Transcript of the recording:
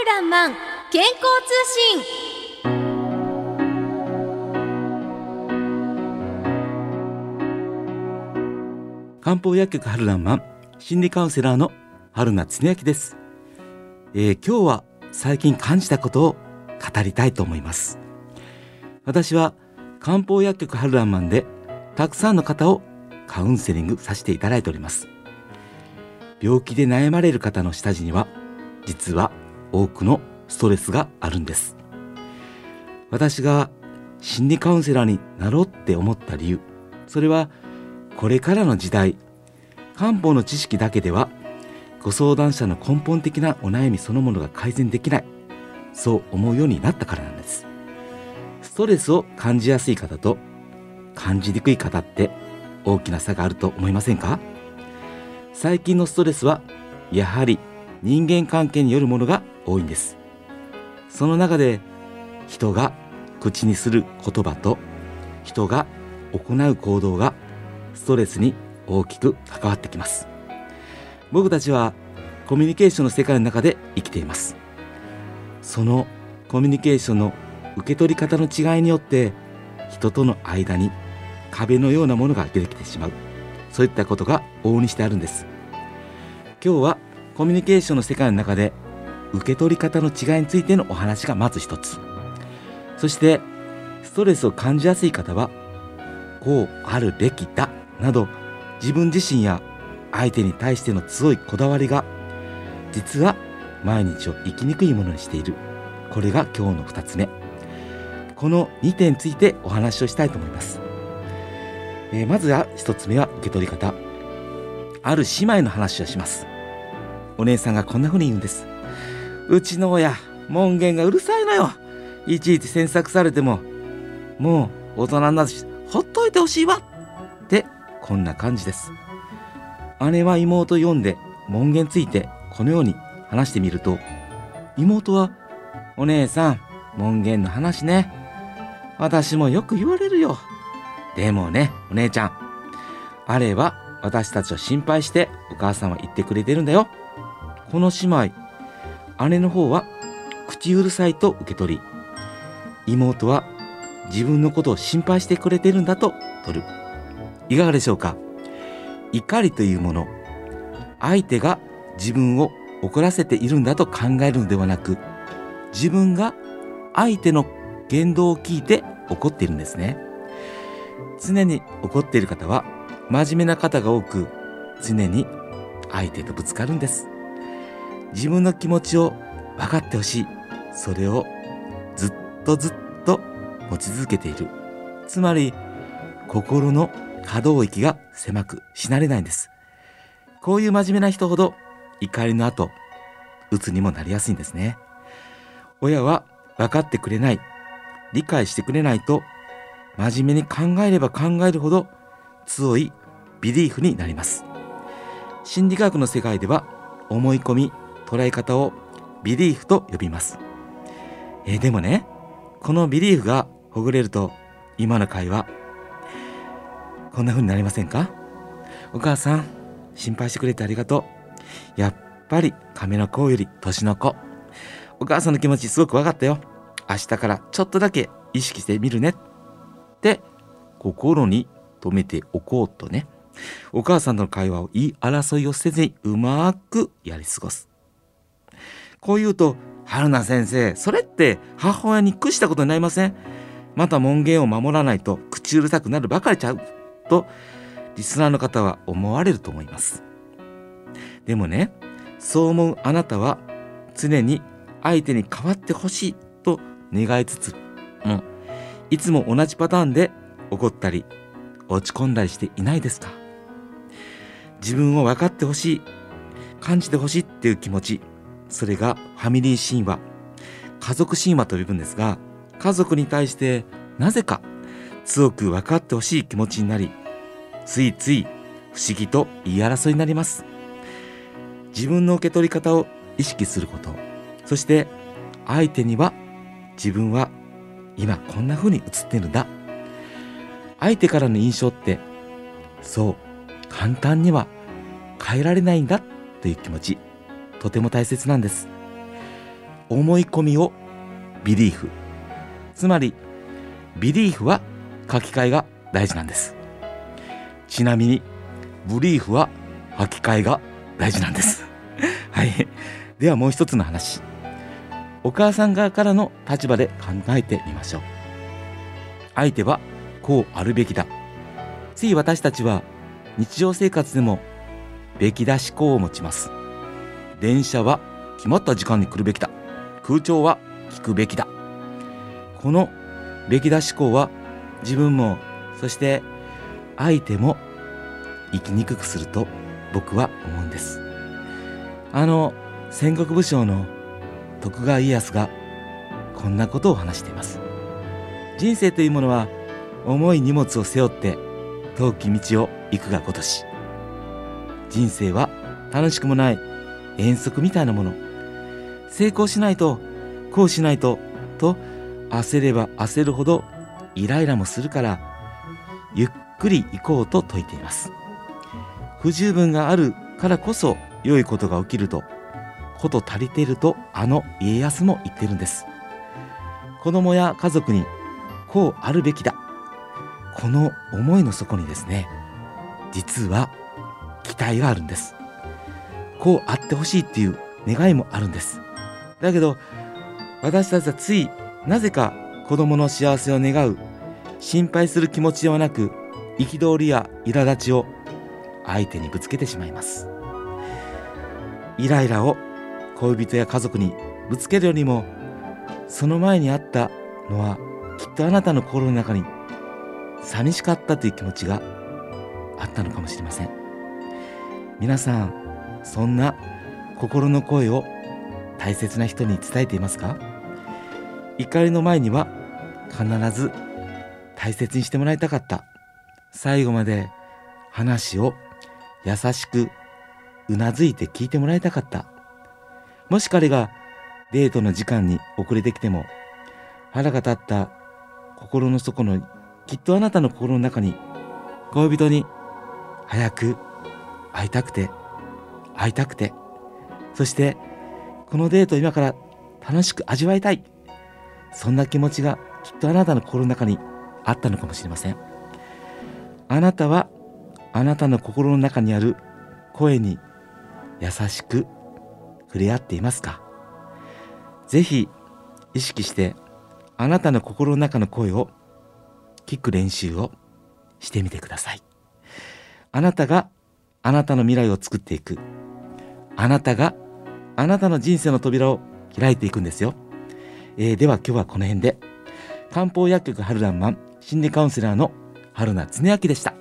るらんまん健康通信。漢方薬局春らんまん心理カウンセラーの春名恒明です、えー今日は最近感じたことを語りたいと思います。私は漢方薬局春らんまんでたくさんの方をカウンセリングさせていただいております。病気で悩まれる方の下地には実は多くのストレスがあるんです。私が心理カウンセラーになろうって思った理由。それはこれからの時代漢方の知識だけではご相談者の根本的なお悩みそのものが改善できない。そう思うようになったからなんです。ストレスを感じやすい方と感じにくい方って大きな差があると思いませんか？最近のストレスはやはり人間関係によるものが多いんです。その中で人が口にする言葉と人が行う行動がストレスに大きく関わってきます。僕たちはコミュニケーションの世界の中で生きています。そのコミュニケーションの受け取り方の違いによって人との間に壁のようなものが出てきてしまう。そういったことが往々にしてあるんです。今日はコミュニケーションの世界の中で受け取り方の違いについてのお話がまず一つ。そしてストレスを感じやすい方はこうあるべきだなど自分自身や相手に対しての強いこだわりが実は毎日を生きにくいものにしている。これが今日の2つ目。この2点についてお話をしたいと思います、えーまずは1つ目は受け取り方。ある姉妹の話をします。お姉さんがこんな風に言うんです。うちの親門限がうるさいのよ。いちいち詮索されてももう大人になるしほっといてほしいわ。ってこんな感じです。姉は妹読んで門限ついてこのように話してみると妹は「お姉さん門限の話ね。私もよく言われるよ。でもねお姉ちゃん。あれは私たちを心配してお母さんは言ってくれてるんだよ。この姉妹姉の方は口うるさいと受け取り妹は自分のことを心配してくれてるんだと取る。いかがでしょうか？怒りというもの相手が自分を怒らせているんだと考えるのではなく自分が相手の言動を聞いて怒っているんですね。常に怒っている方は真面目な方が多く常に相手とぶつかるんです。自分の気持ちを分かってほしい。それをずっとずっと持ち続けている。つまり心の可動域が狭くしなれないんです。こういう真面目な人ほど怒りの後鬱にもなりやすいんですね。親は分かってくれない理解してくれないと真面目に考えれば考えるほど強いビリーフになります。心理学の世界では思い込み捉え方をビリーフと呼びます。えーでもねこのビリーフがほぐれると今の会話こんな風になりませんか？お母さん心配してくれてありがとう。やっぱり亀の甲より年の子。お母さんの気持ちすごく分かったよ。明日からちょっとだけ意識してみるね。って心に留めておこうとね。お母さんとの会話を言い争いをせずにうまくやり過ごす。こう言うと春菜先生それって母親に屈したことになりません？また門限を守らないと口うるさくなるばかりちゃう？とリスナーの方は思われると思います。でもねそう思うあなたは常に相手に変わってほしいと願いつつもいつも同じパターンで怒ったり落ち込んだりしていないですか？自分を分かってほしい感じてほしいっていう気持ちそれがファミリー神話。家族神話と呼ぶんですが家族に対してなぜか強く分かってほしい気持ちになりついつい不思議と言い争いになります。自分の受け取り方を意識することそして相手には自分は今こんな風に映ってるんだ。相手からの印象ってそう簡単には変えられないんだという気持ち。とても大切なんです。思い込みをビリーフつまりビリーフは書き換えが大事なんです。ちなみにブリーフは書き換えが大事なんです。はい。ではもう一つの話。お母さん側からの立場で考えてみましょう。相手はこうあるべきだ。つい私たちは日常生活でもべきだ思考を持ちます。電車は決まった時間に来るべきだ。空調は聞くべきだ。このべきだ思考は自分もそして相手も生きにくくすると僕は思うんです。あの戦国武将の徳川家康がこんなことを話しています。人生というものは重い荷物を背負って遠き道を行くがごとし。人生は楽しくもない遠足みたいなもの。成功しないとこうしないとと焦れば焦るほどイライラもするからゆっくり行こうと説いています。不十分があるからこそ良いことが起きるとこと足りているとあの家康も言ってるんです。子供や家族にこうあるべきだ。この思いの底にですね実は期待があるんです。こうあってほしいっていう願いもあるんです。だけど私たちはついなぜか子供の幸せを願う心配する気持ちではなく憤りや苛立ちを相手にぶつけてしまいます。イライラを恋人や家族にぶつけるよりもその前にあったのはきっとあなたの心の中に寂しかったという気持ちがあったのかもしれません。皆さんそんな心の声を大切な人に伝えていますか？怒りの前には必ず大切にしてもらいたかった。最後まで話を優しくうなずいて聞いてもらいたかった。もし彼がデートの時間に遅れてきても腹が立った心の底のきっとあなたの心の中に恋人に早く会いたくて。会いたくて。そしてこのデートを今から楽しく味わいたい。そんな気持ちがきっとあなたの心の中にあったのかもしれません。あなたはあなたの心の中にある声に優しく触れ合っていますか？ぜひ意識してあなたの心の中の声を聞く練習をしてみてください。あなたがあなたの未来を作っていくあなたがあなたの人生の扉を開いていくんですよ、えー、では今日はこの辺で。漢方薬局春らんまん心理カウンセラーの春名恒明でした。